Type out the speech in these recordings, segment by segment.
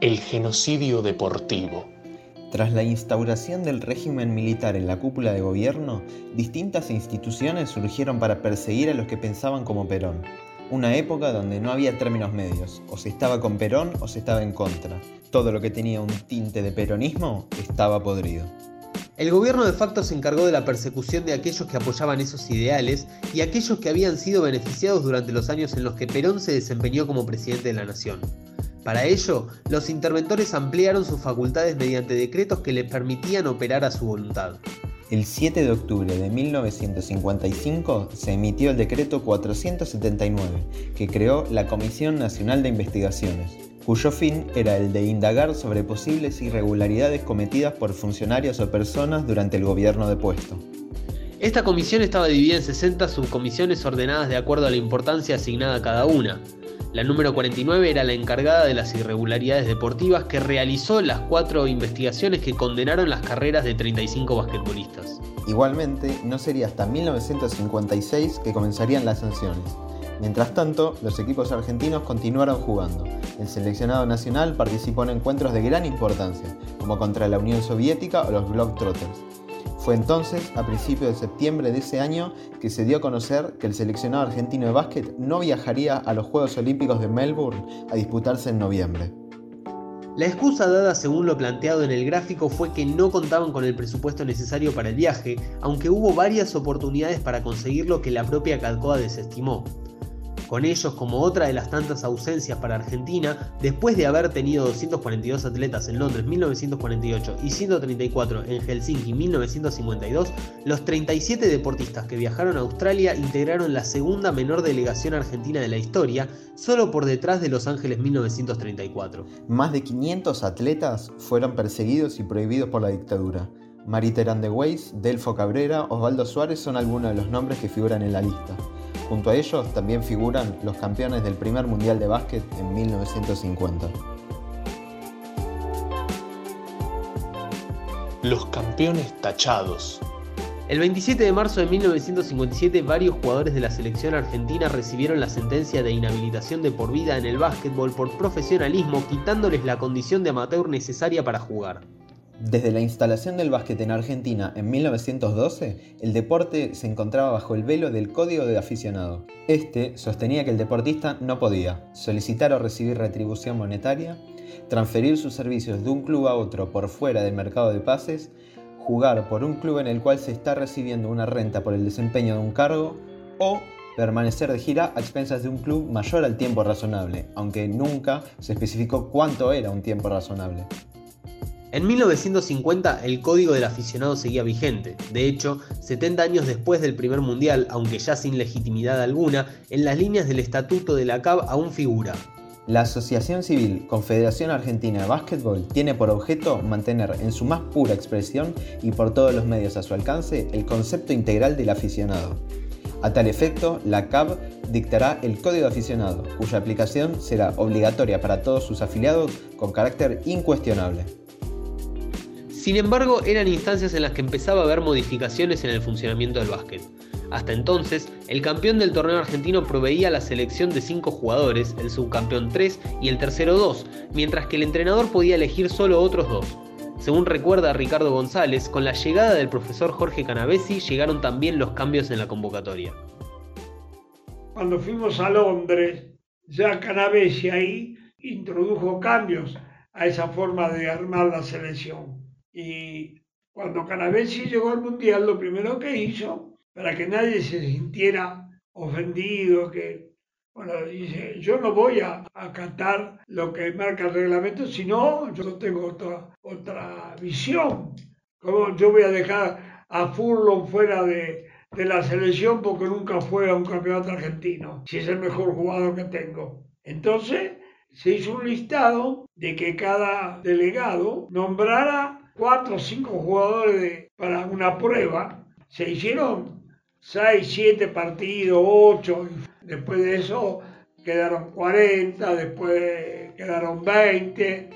El genocidio deportivo. Tras la instauración del régimen militar en la cúpula de gobierno, distintas instituciones surgieron para perseguir a los que pensaban como Perón. Una época donde no había términos medios, o se estaba con Perón o se estaba en contra. Todo lo que tenía un tinte de peronismo estaba podrido. El gobierno de facto se encargó de la persecución de aquellos que apoyaban esos ideales y aquellos que habían sido beneficiados durante los años en los que Perón se desempeñó como presidente de la nación. Para ello, los interventores ampliaron sus facultades mediante decretos que les permitían operar a su voluntad. El 7 de octubre de 1955 se emitió el decreto 479, que creó la Comisión Nacional de Investigaciones, cuyo fin era el de indagar sobre posibles irregularidades cometidas por funcionarios o personas durante el gobierno de puesto. Esta comisión estaba dividida en 60 subcomisiones ordenadas de acuerdo a la importancia asignada a cada una. La número 49 era la encargada de las irregularidades deportivas que realizó las cuatro investigaciones que condenaron las carreras de 35 basquetbolistas. Igualmente, no sería hasta 1956 que comenzarían las sanciones. Mientras tanto, los equipos argentinos continuaron jugando. El seleccionado nacional participó en encuentros de gran importancia, como contra la Unión Soviética o los Globetrotters. Fue entonces, a principios de septiembre de ese año, que se dio a conocer que el seleccionado argentino de básquet no viajaría a los Juegos Olímpicos de Melbourne a disputarse en noviembre. La excusa dada según lo planteado en el gráfico fue que no contaban con el presupuesto necesario para el viaje, aunque hubo varias oportunidades para conseguirlo que la propia Calcoa desestimó con ellos como otra de las tantas ausencias para Argentina, después de haber tenido 242 atletas en Londres 1948 y 134 en Helsinki 1952, los 37 deportistas que viajaron a Australia integraron la segunda menor delegación argentina de la historia, solo por detrás de Los Ángeles 1934. Más de 500 atletas fueron perseguidos y prohibidos por la dictadura. Mariterán de Weiss, Delfo Cabrera, Osvaldo Suárez son algunos de los nombres que figuran en la lista. Junto a ellos también figuran los campeones del primer Mundial de Básquet en 1950. Los campeones tachados. El 27 de marzo de 1957 varios jugadores de la selección argentina recibieron la sentencia de inhabilitación de por vida en el básquetbol por profesionalismo quitándoles la condición de amateur necesaria para jugar. Desde la instalación del básquet en Argentina en 1912, el deporte se encontraba bajo el velo del Código de Aficionado. Este sostenía que el deportista no podía solicitar o recibir retribución monetaria, transferir sus servicios de un club a otro por fuera del mercado de pases, jugar por un club en el cual se está recibiendo una renta por el desempeño de un cargo o permanecer de gira a expensas de un club mayor al tiempo razonable, aunque nunca se especificó cuánto era un tiempo razonable. En 1950 el código del aficionado seguía vigente. De hecho, 70 años después del primer mundial, aunque ya sin legitimidad alguna, en las líneas del estatuto de la CAB aún figura. La Asociación Civil Confederación Argentina de Básquetbol tiene por objeto mantener en su más pura expresión y por todos los medios a su alcance el concepto integral del aficionado. A tal efecto, la CAB dictará el Código Aficionado, cuya aplicación será obligatoria para todos sus afiliados con carácter incuestionable. Sin embargo, eran instancias en las que empezaba a haber modificaciones en el funcionamiento del básquet. Hasta entonces, el campeón del torneo argentino proveía la selección de 5 jugadores, el subcampeón 3 y el tercero 2, mientras que el entrenador podía elegir solo otros dos. Según recuerda Ricardo González, con la llegada del profesor Jorge Canavesi llegaron también los cambios en la convocatoria. Cuando fuimos a Londres, ya Canavesi ahí introdujo cambios a esa forma de armar la selección. Y cuando Canavesi llegó al Mundial, lo primero que hizo, para que nadie se sintiera ofendido, que, bueno, dice, yo no voy a acatar lo que marca el reglamento, sino yo tengo otra, otra visión. como yo voy a dejar a Furlong fuera de, de la selección porque nunca fue a un campeonato argentino, si es el mejor jugador que tengo? Entonces se hizo un listado de que cada delegado nombrara cuatro o cinco jugadores para una prueba, se hicieron seis, siete partidos, ocho, después de eso quedaron 40, después quedaron 20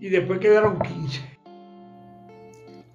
y después quedaron 15.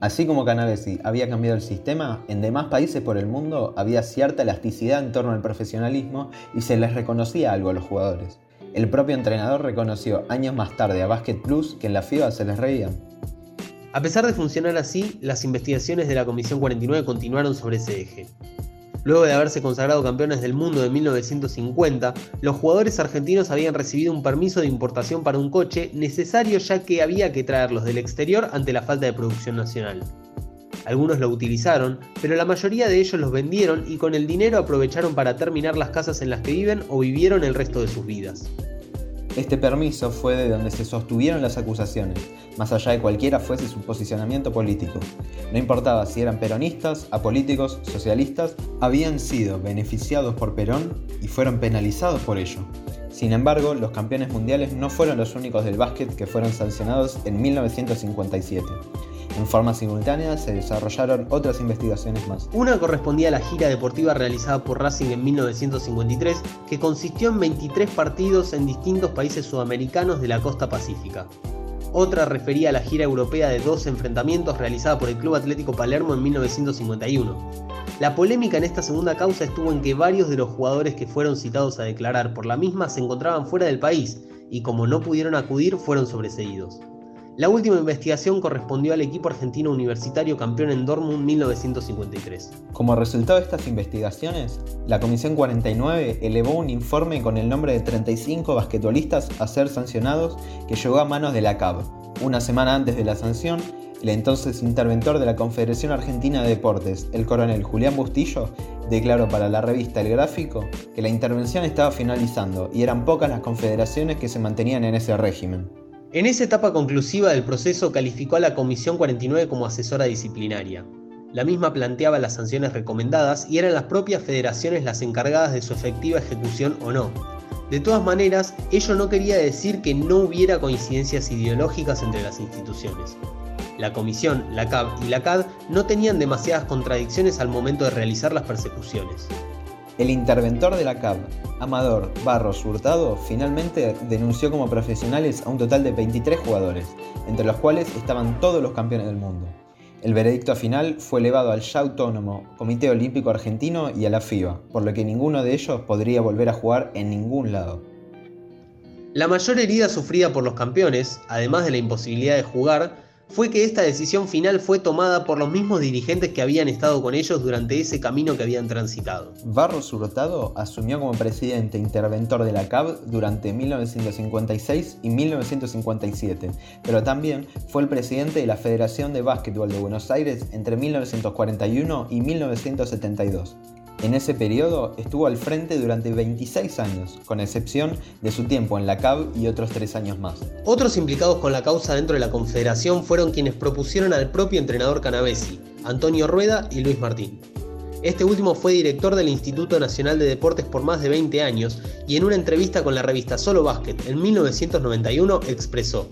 Así como Canavesi había cambiado el sistema, en demás países por el mundo había cierta elasticidad en torno al profesionalismo y se les reconocía algo a los jugadores. El propio entrenador reconoció años más tarde a Basket Plus que en la FIBA se les reían. A pesar de funcionar así, las investigaciones de la Comisión 49 continuaron sobre ese eje. Luego de haberse consagrado campeones del mundo de 1950, los jugadores argentinos habían recibido un permiso de importación para un coche necesario ya que había que traerlos del exterior ante la falta de producción nacional. Algunos lo utilizaron, pero la mayoría de ellos los vendieron y con el dinero aprovecharon para terminar las casas en las que viven o vivieron el resto de sus vidas. Este permiso fue de donde se sostuvieron las acusaciones, más allá de cualquiera fuese su posicionamiento político. No importaba si eran peronistas, apolíticos, socialistas, habían sido beneficiados por Perón y fueron penalizados por ello. Sin embargo, los campeones mundiales no fueron los únicos del básquet que fueron sancionados en 1957. En forma simultánea se desarrollaron otras investigaciones más. Una correspondía a la gira deportiva realizada por Racing en 1953, que consistió en 23 partidos en distintos países sudamericanos de la costa pacífica. Otra refería a la gira europea de dos enfrentamientos realizada por el Club Atlético Palermo en 1951. La polémica en esta segunda causa estuvo en que varios de los jugadores que fueron citados a declarar por la misma se encontraban fuera del país y como no pudieron acudir fueron sobreseídos. La última investigación correspondió al equipo argentino universitario campeón en Dortmund 1953. Como resultado de estas investigaciones, la Comisión 49 elevó un informe con el nombre de 35 basquetbolistas a ser sancionados que llegó a manos de la CAB. Una semana antes de la sanción, el entonces interventor de la Confederación Argentina de Deportes, el coronel Julián Bustillo, declaró para la revista El Gráfico que la intervención estaba finalizando y eran pocas las confederaciones que se mantenían en ese régimen. En esa etapa conclusiva del proceso calificó a la Comisión 49 como asesora disciplinaria. La misma planteaba las sanciones recomendadas y eran las propias federaciones las encargadas de su efectiva ejecución o no. De todas maneras, ello no quería decir que no hubiera coincidencias ideológicas entre las instituciones. La Comisión, la CAB y la CAD no tenían demasiadas contradicciones al momento de realizar las persecuciones. El interventor de la CAB, Amador Barros Hurtado, finalmente denunció como profesionales a un total de 23 jugadores, entre los cuales estaban todos los campeones del mundo. El veredicto final fue elevado al ya autónomo Comité Olímpico Argentino y a la FIBA, por lo que ninguno de ellos podría volver a jugar en ningún lado. La mayor herida sufrida por los campeones, además de la imposibilidad de jugar, fue que esta decisión final fue tomada por los mismos dirigentes que habían estado con ellos durante ese camino que habían transitado. Barros Hurtado asumió como presidente interventor de la CAB durante 1956 y 1957, pero también fue el presidente de la Federación de Básquetbol de Buenos Aires entre 1941 y 1972. En ese periodo estuvo al frente durante 26 años, con excepción de su tiempo en la CAB y otros tres años más. Otros implicados con la causa dentro de la Confederación fueron quienes propusieron al propio entrenador Canavesi, Antonio Rueda y Luis Martín. Este último fue director del Instituto Nacional de Deportes por más de 20 años y en una entrevista con la revista Solo Básquet en 1991 expresó: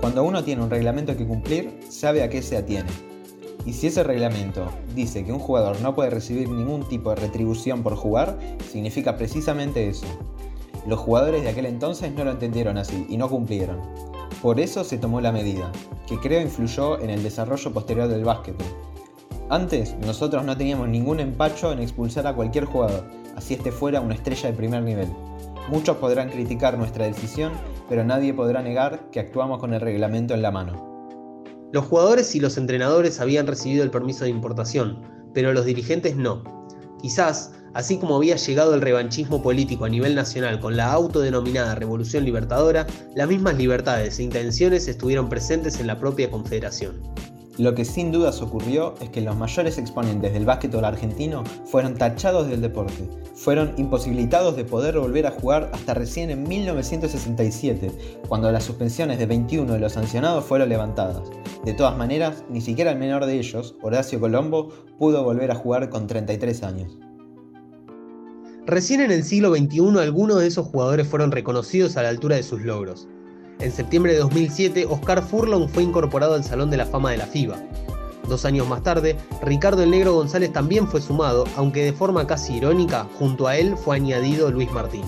Cuando uno tiene un reglamento que cumplir, sabe a qué se atiene y si ese reglamento dice que un jugador no puede recibir ningún tipo de retribución por jugar, significa precisamente eso. Los jugadores de aquel entonces no lo entendieron así y no cumplieron. Por eso se tomó la medida, que creo influyó en el desarrollo posterior del básquetbol. Antes, nosotros no teníamos ningún empacho en expulsar a cualquier jugador, así este fuera una estrella de primer nivel. Muchos podrán criticar nuestra decisión, pero nadie podrá negar que actuamos con el reglamento en la mano. Los jugadores y los entrenadores habían recibido el permiso de importación, pero los dirigentes no. Quizás, así como había llegado el revanchismo político a nivel nacional con la autodenominada Revolución Libertadora, las mismas libertades e intenciones estuvieron presentes en la propia Confederación. Lo que sin dudas ocurrió es que los mayores exponentes del básquetbol argentino fueron tachados del deporte, fueron imposibilitados de poder volver a jugar hasta recién en 1967, cuando las suspensiones de 21 de los sancionados fueron levantadas. De todas maneras, ni siquiera el menor de ellos, Horacio Colombo, pudo volver a jugar con 33 años. Recién en el siglo XXI algunos de esos jugadores fueron reconocidos a la altura de sus logros. En septiembre de 2007, Oscar Furlong fue incorporado al Salón de la Fama de la FIBA. Dos años más tarde, Ricardo el Negro González también fue sumado, aunque de forma casi irónica, junto a él fue añadido Luis Martín.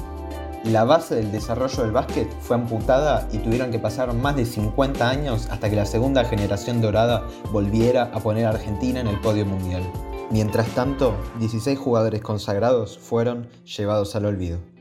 La base del desarrollo del básquet fue amputada y tuvieron que pasar más de 50 años hasta que la segunda generación dorada volviera a poner a Argentina en el podio mundial. Mientras tanto, 16 jugadores consagrados fueron llevados al olvido.